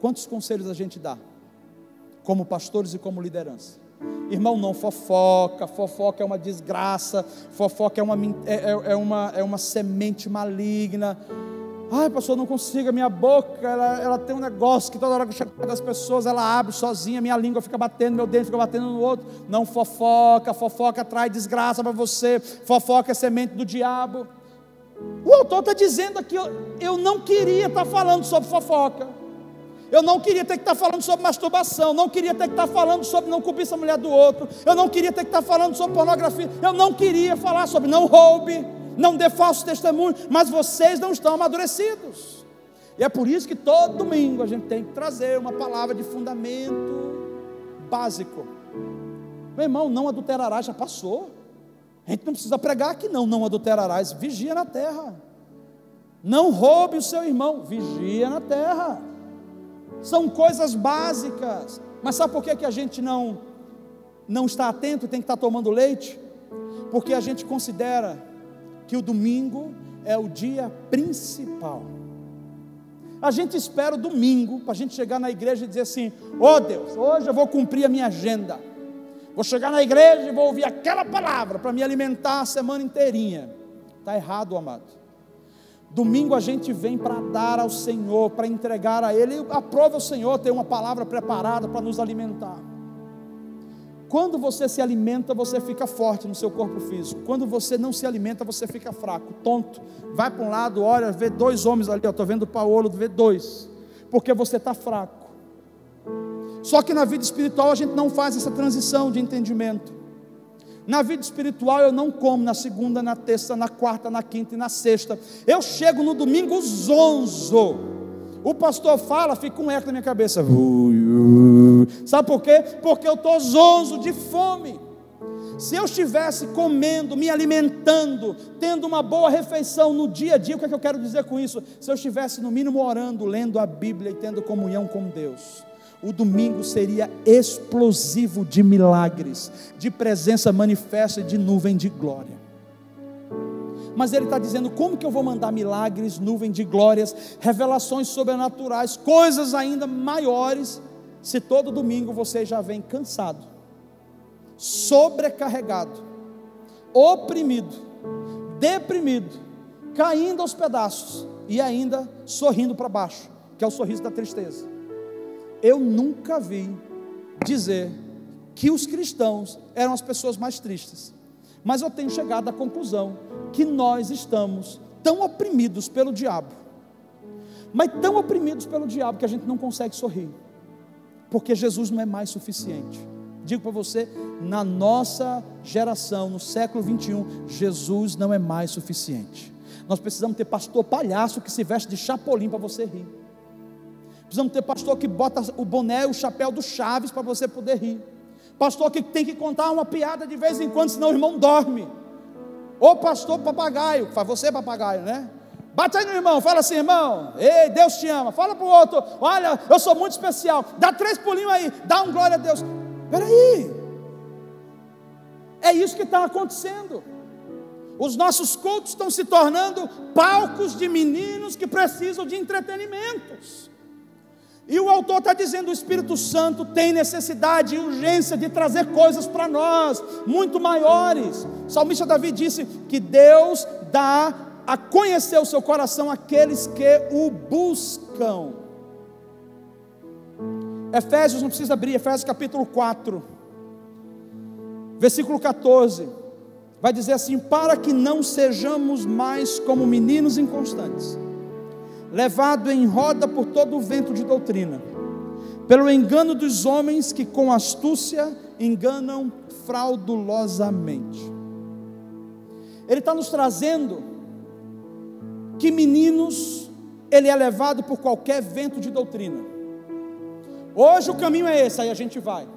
Quantos conselhos a gente dá, como pastores e como liderança? Irmão, não fofoca, fofoca é uma desgraça, fofoca é uma, é, é, é uma, é uma semente maligna. Ai, pastor, não consigo, a minha boca, ela, ela tem um negócio que toda hora que chega das pessoas, ela abre sozinha, minha língua fica batendo, meu dente fica batendo no outro. Não fofoca, fofoca traz desgraça para você, fofoca é semente do diabo. O autor está dizendo aqui, eu, eu não queria estar tá falando sobre fofoca. Eu não queria ter que estar tá falando sobre masturbação, não queria ter que estar tá falando sobre não cobrir a mulher do outro, eu não queria ter que estar falando sobre pornografia, eu não queria falar sobre não roube, não dê falso testemunho, mas vocês não estão amadurecidos. E é por isso que todo domingo a gente tem que trazer uma palavra de fundamento básico. Meu irmão, não adulterarás, já passou. A gente não precisa pregar aqui, não, não adulterarás, vigia na terra. Não roube o seu irmão, vigia na terra. São coisas básicas. Mas sabe por que, que a gente não, não está atento e tem que estar tomando leite? Porque a gente considera que o domingo é o dia principal. A gente espera o domingo para a gente chegar na igreja e dizer assim: Oh Deus, hoje eu vou cumprir a minha agenda. Vou chegar na igreja e vou ouvir aquela palavra para me alimentar a semana inteirinha. Está errado, amado. Domingo a gente vem para dar ao Senhor, para entregar a Ele. Aprova o Senhor ter uma palavra preparada para nos alimentar. Quando você se alimenta, você fica forte no seu corpo físico. Quando você não se alimenta, você fica fraco, tonto. Vai para um lado, olha, vê dois homens ali, estou vendo o Paulo, vê dois. Porque você está fraco. Só que na vida espiritual a gente não faz essa transição de entendimento. Na vida espiritual eu não como na segunda, na terça, na quarta, na quinta e na sexta. Eu chego no domingo zonzo. O pastor fala, fica um eco na minha cabeça. Sabe por quê? Porque eu estou zonzo de fome. Se eu estivesse comendo, me alimentando, tendo uma boa refeição no dia a dia, o que, é que eu quero dizer com isso? Se eu estivesse no mínimo orando, lendo a Bíblia e tendo comunhão com Deus, o domingo seria explosivo de milagres, de presença manifesta e de nuvem de glória. Mas ele está dizendo: como que eu vou mandar milagres, nuvem de glórias, revelações sobrenaturais, coisas ainda maiores, se todo domingo você já vem cansado, sobrecarregado, oprimido, deprimido, caindo aos pedaços e ainda sorrindo para baixo, que é o sorriso da tristeza eu nunca vi dizer que os cristãos eram as pessoas mais tristes. Mas eu tenho chegado à conclusão que nós estamos tão oprimidos pelo diabo, mas tão oprimidos pelo diabo que a gente não consegue sorrir, porque Jesus não é mais suficiente. Digo para você, na nossa geração, no século 21, Jesus não é mais suficiente. Nós precisamos ter pastor palhaço que se veste de chapolim para você rir. Precisamos ter pastor que bota o boné e o chapéu do Chaves para você poder rir. Pastor que tem que contar uma piada de vez em quando, senão o irmão dorme. Ou pastor papagaio, faz você papagaio, né? Bate aí no irmão, fala assim, irmão, ei, Deus te ama. Fala para o outro, olha, eu sou muito especial. Dá três pulinhos aí, dá um glória a Deus. Peraí, é isso que está acontecendo. Os nossos cultos estão se tornando palcos de meninos que precisam de entretenimentos. E o autor está dizendo: o Espírito Santo tem necessidade e urgência de trazer coisas para nós, muito maiores. O salmista Davi disse que Deus dá a conhecer o seu coração àqueles que o buscam. Efésios, não precisa abrir, Efésios capítulo 4, versículo 14, vai dizer assim: Para que não sejamos mais como meninos inconstantes levado em roda por todo o vento de doutrina, pelo engano dos homens que com astúcia enganam fraudulosamente. Ele está nos trazendo que meninos, ele é levado por qualquer vento de doutrina. Hoje o caminho é esse, aí a gente vai.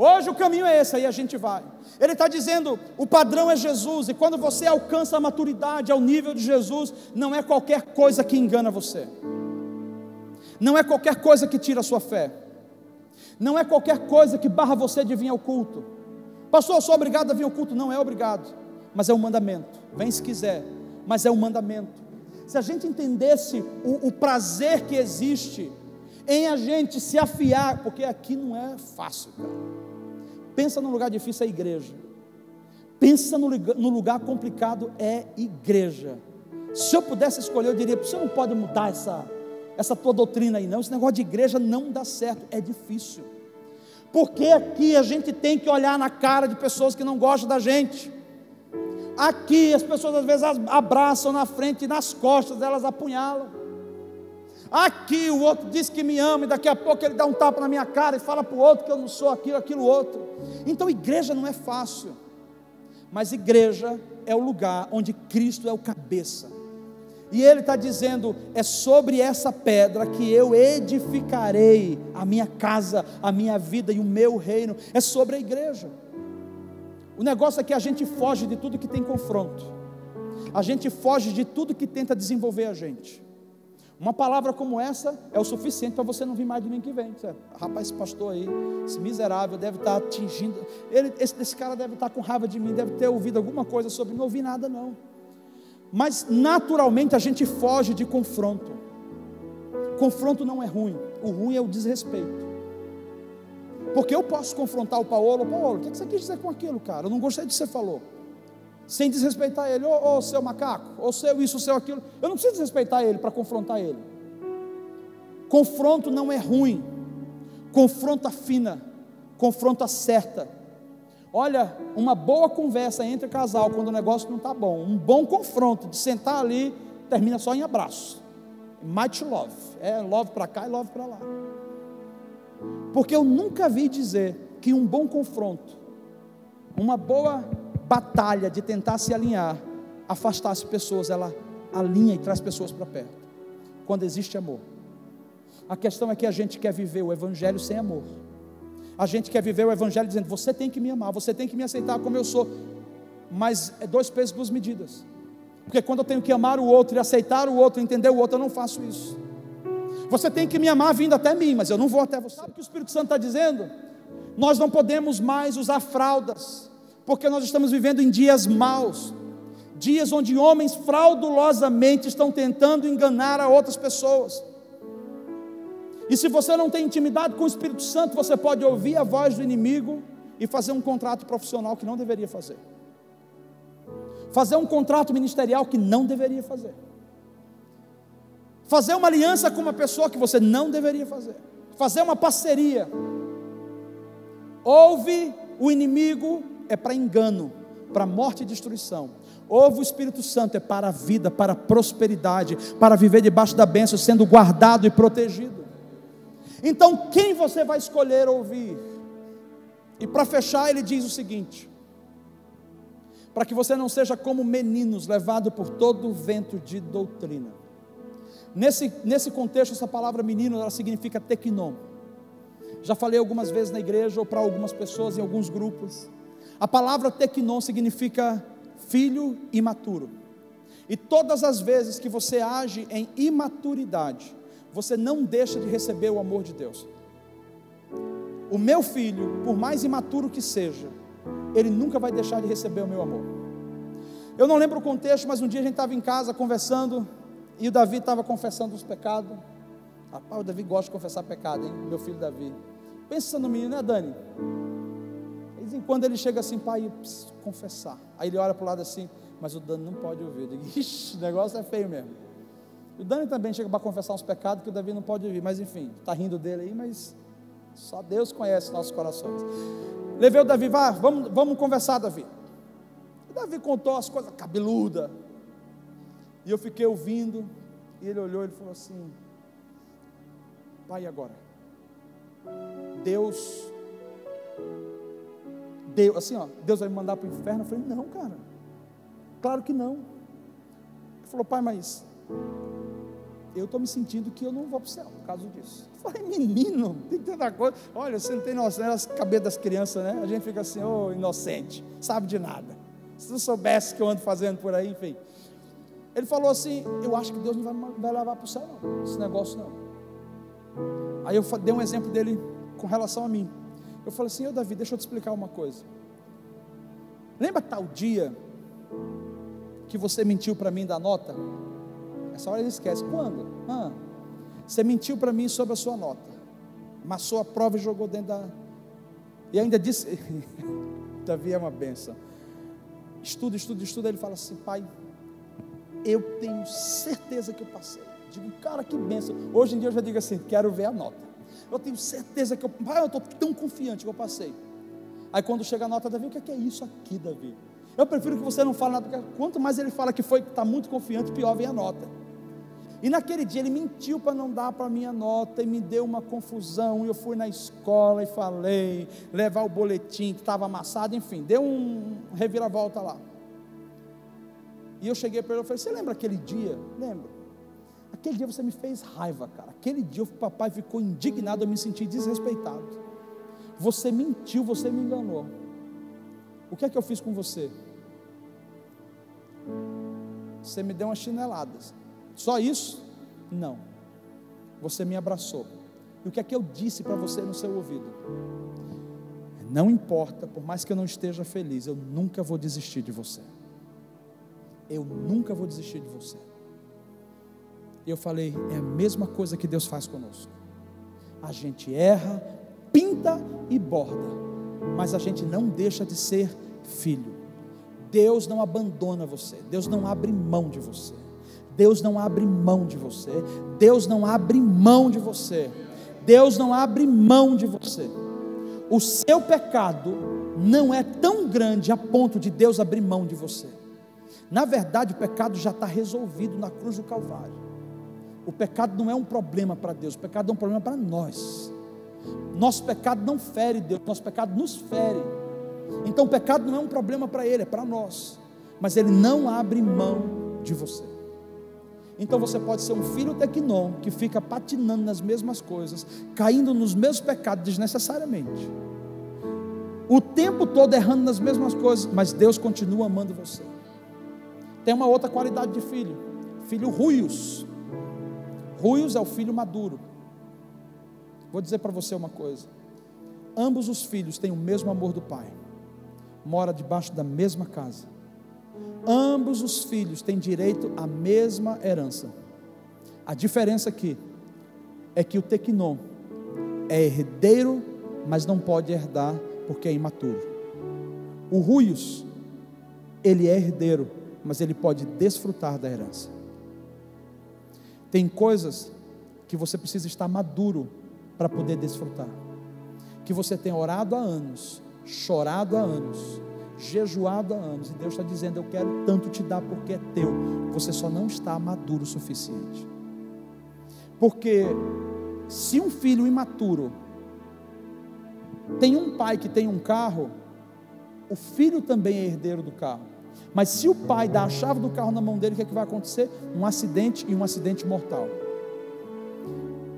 Hoje o caminho é esse, aí a gente vai. Ele está dizendo: o padrão é Jesus, e quando você alcança a maturidade ao nível de Jesus, não é qualquer coisa que engana você, não é qualquer coisa que tira a sua fé, não é qualquer coisa que barra você de vir ao culto. Pastor, eu sou obrigado a vir ao culto? Não é obrigado, mas é um mandamento. Vem se quiser, mas é um mandamento. Se a gente entendesse o, o prazer que existe em a gente se afiar, porque aqui não é fácil, cara. Pensa num lugar difícil, é igreja. Pensa no, no lugar complicado, é igreja. Se eu pudesse escolher, eu diria: você não pode mudar essa, essa tua doutrina aí, não. Esse negócio de igreja não dá certo, é difícil. Porque aqui a gente tem que olhar na cara de pessoas que não gostam da gente. Aqui as pessoas às vezes abraçam na frente e nas costas elas apunhalam. Aqui o outro diz que me ama e daqui a pouco ele dá um tapa na minha cara e fala para o outro que eu não sou aquilo, aquilo outro. Então igreja não é fácil, mas igreja é o lugar onde Cristo é o cabeça. E ele está dizendo: é sobre essa pedra que eu edificarei a minha casa, a minha vida e o meu reino. É sobre a igreja. O negócio é que a gente foge de tudo que tem confronto, a gente foge de tudo que tenta desenvolver a gente. Uma palavra como essa é o suficiente para você não vir mais domingo que vem. Você, Rapaz, esse pastor aí, esse miserável, deve estar atingindo. Ele, esse, esse cara deve estar com raiva de mim, deve ter ouvido alguma coisa sobre mim. Não ouvi nada, não. Mas naturalmente a gente foge de confronto. Confronto não é ruim, o ruim é o desrespeito. Porque eu posso confrontar o Paulo, Paulo, o que você quis dizer com aquilo, cara? Eu não gostei do que você falou sem desrespeitar ele, ô oh, oh, seu macaco, ou oh, seu isso, seu aquilo. Eu não preciso desrespeitar ele para confrontar ele. Confronto não é ruim, confronto afina, confronto acerta, Olha, uma boa conversa entre casal quando o negócio não está bom, um bom confronto de sentar ali, termina só em abraço. Might love. É love para cá e love para lá. Porque eu nunca vi dizer que um bom confronto, uma boa batalha de tentar se alinhar, afastasse pessoas, ela alinha e traz pessoas para perto. Quando existe amor. A questão é que a gente quer viver o evangelho sem amor. A gente quer viver o evangelho dizendo: "Você tem que me amar, você tem que me aceitar como eu sou". Mas é dois pesos, duas medidas. Porque quando eu tenho que amar o outro e aceitar o outro, entender o outro, eu não faço isso. Você tem que me amar vindo até mim, mas eu não vou até você. Sabe o que o Espírito Santo está dizendo? Nós não podemos mais usar fraldas, porque nós estamos vivendo em dias maus dias onde homens fraudulosamente estão tentando enganar a outras pessoas. E se você não tem intimidade com o Espírito Santo, você pode ouvir a voz do inimigo e fazer um contrato profissional que não deveria fazer. Fazer um contrato ministerial que não deveria fazer fazer uma aliança com uma pessoa que você não deveria fazer, fazer uma parceria. Ouve o inimigo é para engano, para morte e destruição. Ouve o Espírito Santo é para a vida, para a prosperidade, para viver debaixo da bênção, sendo guardado e protegido. Então, quem você vai escolher ouvir? E para fechar, ele diz o seguinte: para que você não seja como meninos, levado por todo o vento de doutrina. Nesse, nesse contexto, essa palavra menino, ela significa tecnon. Já falei algumas vezes na igreja ou para algumas pessoas em alguns grupos. A palavra tecnon significa filho imaturo. E todas as vezes que você age em imaturidade, você não deixa de receber o amor de Deus. O meu filho, por mais imaturo que seja, ele nunca vai deixar de receber o meu amor. Eu não lembro o contexto, mas um dia a gente estava em casa conversando e o Davi estava confessando os pecados. Rapaz, o Davi gosta de confessar pecado, hein? Meu filho Davi. Pensa no menino, né, Dani? Vez em quando ele chega assim, pai, eu preciso confessar. Aí ele olha para o lado assim, mas o Dani não pode ouvir. Eu digo, ixi, o negócio é feio mesmo. O Dani também chega para confessar uns pecados que o Davi não pode ouvir. Mas enfim, está rindo dele aí, mas só Deus conhece nossos corações. Levei o Davi, vá, vamos, vamos conversar, Davi. O Davi contou as coisas cabeludas e eu fiquei ouvindo, e ele olhou e falou assim: Pai, agora? Deus, Deus, assim, ó, Deus vai me mandar para o inferno? Eu falei: Não, cara, claro que não. Ele falou: Pai, mas eu estou me sentindo que eu não vou para o céu por causa disso. Eu falei, menino, (laughs) tem tanta coisa. Olha, você não tem noção, é as cabeças das crianças, né? A gente fica assim, ô oh, inocente, sabe de nada. Se não soubesse o que eu ando fazendo por aí, enfim. Ele falou assim: Eu acho que Deus não vai, vai levar para o céu, não. Esse negócio não. Aí eu dei um exemplo dele com relação a mim. Eu falei assim: Ô Davi, deixa eu te explicar uma coisa. Lembra tal dia que você mentiu para mim da nota? Essa hora ele esquece. Quando? Ah, você mentiu para mim sobre a sua nota. Amassou a prova e jogou dentro da. E ainda disse. (laughs) Davi é uma benção. Estuda, estuda, estuda. Ele fala assim: Pai, eu tenho certeza que eu passei. Digo, cara, que benção. Hoje em dia eu já digo assim: quero ver a nota. Eu tenho certeza que eu. Pai, eu estou tão confiante que eu passei. Aí quando chega a nota, Davi, o que é, é isso aqui, Davi? Eu prefiro que você não fale nada, porque quanto mais ele fala que foi, está muito confiante, pior vem a nota. E naquele dia ele mentiu para não dar para a minha nota e me deu uma confusão. E eu fui na escola e falei, levar o boletim que estava amassado, enfim, deu um reviravolta lá. E eu cheguei para ele e falei: Você lembra aquele dia? Lembro. Aquele dia você me fez raiva, cara. Aquele dia o papai ficou indignado, eu me senti desrespeitado. Você mentiu, você me enganou. O que é que eu fiz com você? Você me deu umas chineladas. Só isso? Não. Você me abraçou. E o que é que eu disse para você no seu ouvido? Não importa, por mais que eu não esteja feliz, eu nunca vou desistir de você eu nunca vou desistir de você. Eu falei, é a mesma coisa que Deus faz conosco. A gente erra, pinta e borda, mas a gente não deixa de ser filho. Deus não abandona você, Deus não abre mão de você. Deus não abre mão de você. Deus não abre mão de você. Deus não abre mão de você. O seu pecado não é tão grande a ponto de Deus abrir mão de você. Na verdade, o pecado já está resolvido na cruz do Calvário. O pecado não é um problema para Deus, o pecado é um problema para nós. Nosso pecado não fere Deus, nosso pecado nos fere. Então o pecado não é um problema para Ele, é para nós. Mas Ele não abre mão de você. Então você pode ser um filho tecnon que fica patinando nas mesmas coisas, caindo nos mesmos pecados desnecessariamente. O tempo todo errando nas mesmas coisas, mas Deus continua amando você. Tem uma outra qualidade de filho, filho ruios. Ruios é o filho maduro. Vou dizer para você uma coisa: ambos os filhos têm o mesmo amor do pai, mora debaixo da mesma casa ambos os filhos têm direito à mesma herança. A diferença aqui é que o Tequinon é herdeiro, mas não pode herdar porque é imaturo. O Ruios, ele é herdeiro, mas ele pode desfrutar da herança. Tem coisas que você precisa estar maduro para poder desfrutar. Que você tem orado há anos, chorado há anos, jejuado há anos, e Deus está dizendo: Eu quero tanto te dar porque é teu, você só não está maduro o suficiente. Porque se um filho imaturo tem um pai que tem um carro, o filho também é herdeiro do carro. Mas se o pai dá a chave do carro na mão dele, o que, é que vai acontecer? Um acidente e um acidente mortal.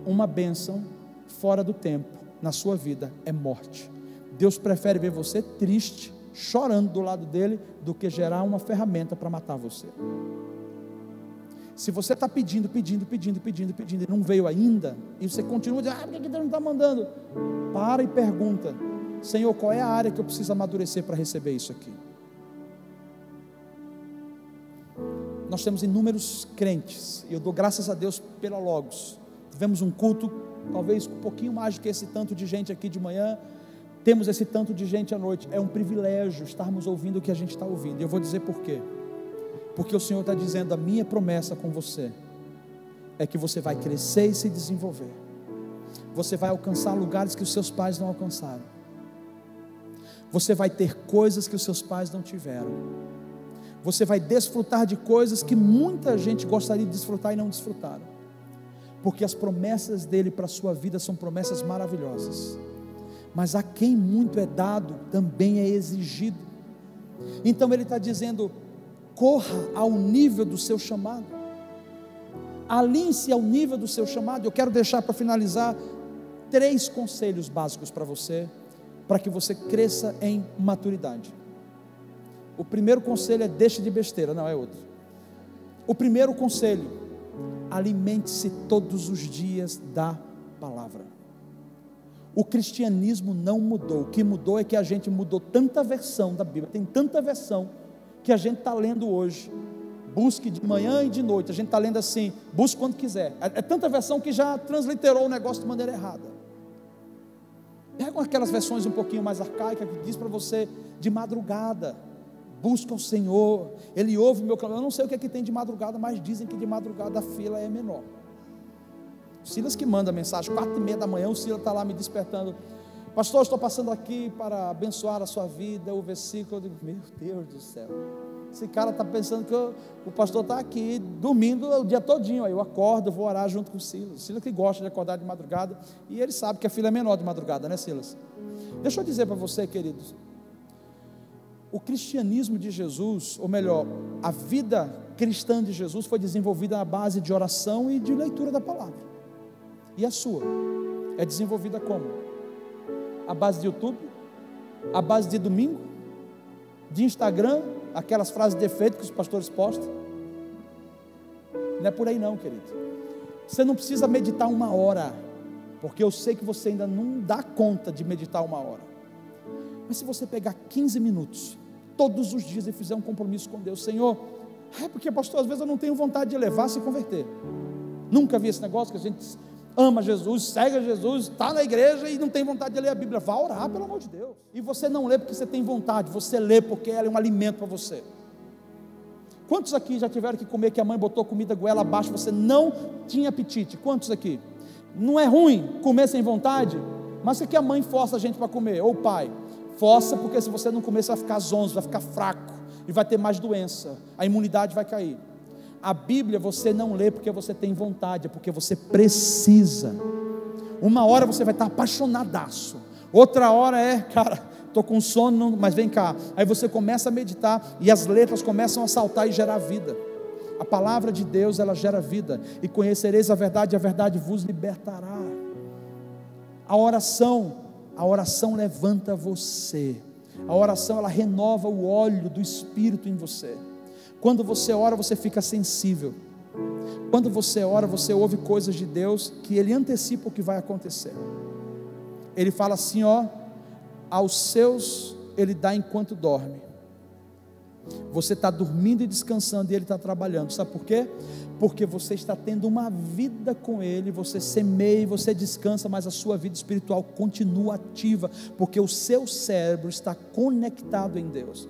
Uma bênção fora do tempo na sua vida é morte. Deus prefere ver você triste chorando do lado dele do que gerar uma ferramenta para matar você. Se você está pedindo, pedindo, pedindo, pedindo, pedindo, e não veio ainda, e você continua dizendo, ah, por que Deus não está mandando? Para e pergunta, Senhor, qual é a área que eu preciso amadurecer para receber isso aqui? Nós temos inúmeros crentes, e eu dou graças a Deus pela Logos. Tivemos um culto, talvez um pouquinho mais do que esse tanto de gente aqui de manhã, temos esse tanto de gente à noite. É um privilégio estarmos ouvindo o que a gente está ouvindo. E eu vou dizer por quê. Porque o Senhor está dizendo: a minha promessa com você é que você vai crescer e se desenvolver. Você vai alcançar lugares que os seus pais não alcançaram. Você vai ter coisas que os seus pais não tiveram. Você vai desfrutar de coisas que muita gente gostaria de desfrutar e não desfrutaram. Porque as promessas dele para a sua vida são promessas maravilhosas mas a quem muito é dado, também é exigido. Então ele está dizendo: corra ao nível do seu chamado, alinhe-se ao nível do seu chamado. Eu quero deixar para finalizar três conselhos básicos para você, para que você cresça em maturidade. O primeiro conselho é deixe de besteira, não é outro. O primeiro conselho, alimente-se todos os dias da palavra. O cristianismo não mudou. O que mudou é que a gente mudou tanta versão da Bíblia, tem tanta versão que a gente está lendo hoje. Busque de manhã e de noite. A gente está lendo assim, busque quando quiser. É, é, tanta versão que já transliterou o negócio de maneira errada. Pega aquelas versões um pouquinho mais arcaicas que diz para você de madrugada. Busca o Senhor, Ele ouve o meu clamor. Eu não sei o que é que tem de madrugada, mas dizem que de madrugada a fila é menor. Silas que manda a mensagem, quatro e meia da manhã, o Silas está lá me despertando. Pastor, estou passando aqui para abençoar a sua vida. O versículo, eu digo, meu Deus do céu. Esse cara está pensando que eu, o pastor está aqui dormindo o dia todinho. Aí eu acordo, vou orar junto com o Silas. O Silas que gosta de acordar de madrugada. E ele sabe que a filha é menor de madrugada, né, Silas? Deixa eu dizer para você, queridos. O cristianismo de Jesus, ou melhor, a vida cristã de Jesus foi desenvolvida na base de oração e de leitura da palavra. E a sua? É desenvolvida como? A base de YouTube? A base de domingo? De Instagram? Aquelas frases de efeito que os pastores postam? Não é por aí não, querido. Você não precisa meditar uma hora, porque eu sei que você ainda não dá conta de meditar uma hora. Mas se você pegar 15 minutos, todos os dias e fizer um compromisso com Deus, Senhor, é porque pastor, às vezes eu não tenho vontade de levar se converter. Nunca vi esse negócio que a gente ama Jesus, segue Jesus, está na igreja e não tem vontade de ler a Bíblia, vá orar, pelo amor de Deus. E você não lê porque você tem vontade, você lê porque ela é um alimento para você. Quantos aqui já tiveram que comer que a mãe botou comida goela abaixo, você não tinha apetite? Quantos aqui? Não é ruim comer sem vontade, mas é que a mãe força a gente para comer, ou o pai. Força, porque se você não comer, você vai ficar zonzo, vai ficar fraco e vai ter mais doença, a imunidade vai cair. A Bíblia você não lê porque você tem vontade, é porque você precisa. Uma hora você vai estar apaixonadaço, outra hora é, cara, estou com sono, mas vem cá. Aí você começa a meditar e as letras começam a saltar e gerar vida. A palavra de Deus, ela gera vida. E conhecereis a verdade, e a verdade vos libertará. A oração, a oração levanta você. A oração, ela renova o óleo do Espírito em você. Quando você ora, você fica sensível. Quando você ora, você ouve coisas de Deus que Ele antecipa o que vai acontecer. Ele fala assim: ó, aos seus Ele dá enquanto dorme. Você está dormindo e descansando e Ele está trabalhando. Sabe por quê? Porque você está tendo uma vida com Ele, você semeia você descansa, mas a sua vida espiritual continua ativa, porque o seu cérebro está conectado em Deus.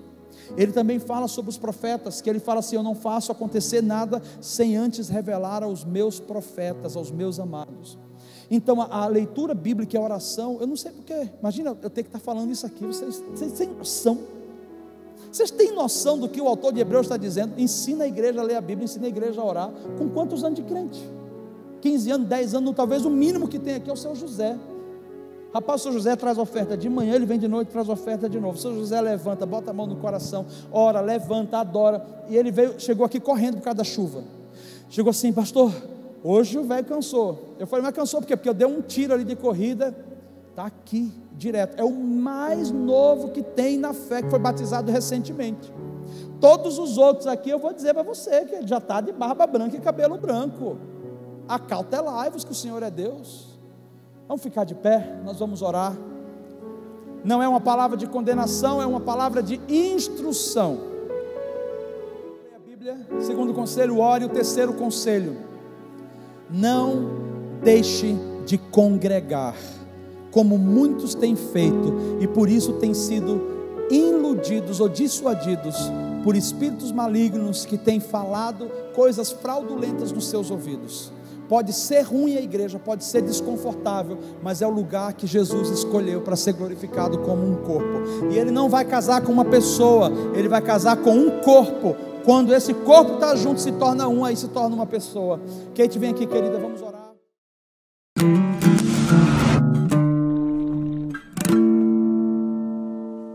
Ele também fala sobre os profetas, que ele fala assim: Eu não faço acontecer nada sem antes revelar aos meus profetas, aos meus amados. Então, a, a leitura bíblica e a oração, eu não sei porquê, imagina eu ter que estar falando isso aqui, vocês, vocês têm noção vocês têm noção do que o autor de Hebreus está dizendo? Ensina a igreja a ler a Bíblia, ensina a igreja a orar. Com quantos anos de crente? 15 anos, 10 anos, talvez o mínimo que tem aqui é o seu José. Rapaz, o seu José traz oferta de manhã, ele vem de noite traz oferta de novo. O seu José levanta, bota a mão no coração, ora, levanta, adora. E ele veio, chegou aqui correndo por causa da chuva. Chegou assim, pastor, hoje o velho cansou. Eu falei, mas cansou por quê? Porque eu dei um tiro ali de corrida, está aqui direto. É o mais novo que tem na fé, que foi batizado recentemente. Todos os outros aqui eu vou dizer para você que já está de barba branca e cabelo branco. Acautelai-vos que o Senhor é Deus. Vamos ficar de pé, nós vamos orar. Não é uma palavra de condenação, é uma palavra de instrução. A Bíblia, segundo conselho, ore o terceiro conselho. Não deixe de congregar como muitos têm feito, e por isso têm sido iludidos ou dissuadidos por espíritos malignos que têm falado coisas fraudulentas nos seus ouvidos. Pode ser ruim a igreja, pode ser desconfortável, mas é o lugar que Jesus escolheu para ser glorificado como um corpo. E ele não vai casar com uma pessoa, ele vai casar com um corpo. Quando esse corpo está junto, se torna um, aí se torna uma pessoa. Kate, vem aqui, querida, vamos orar.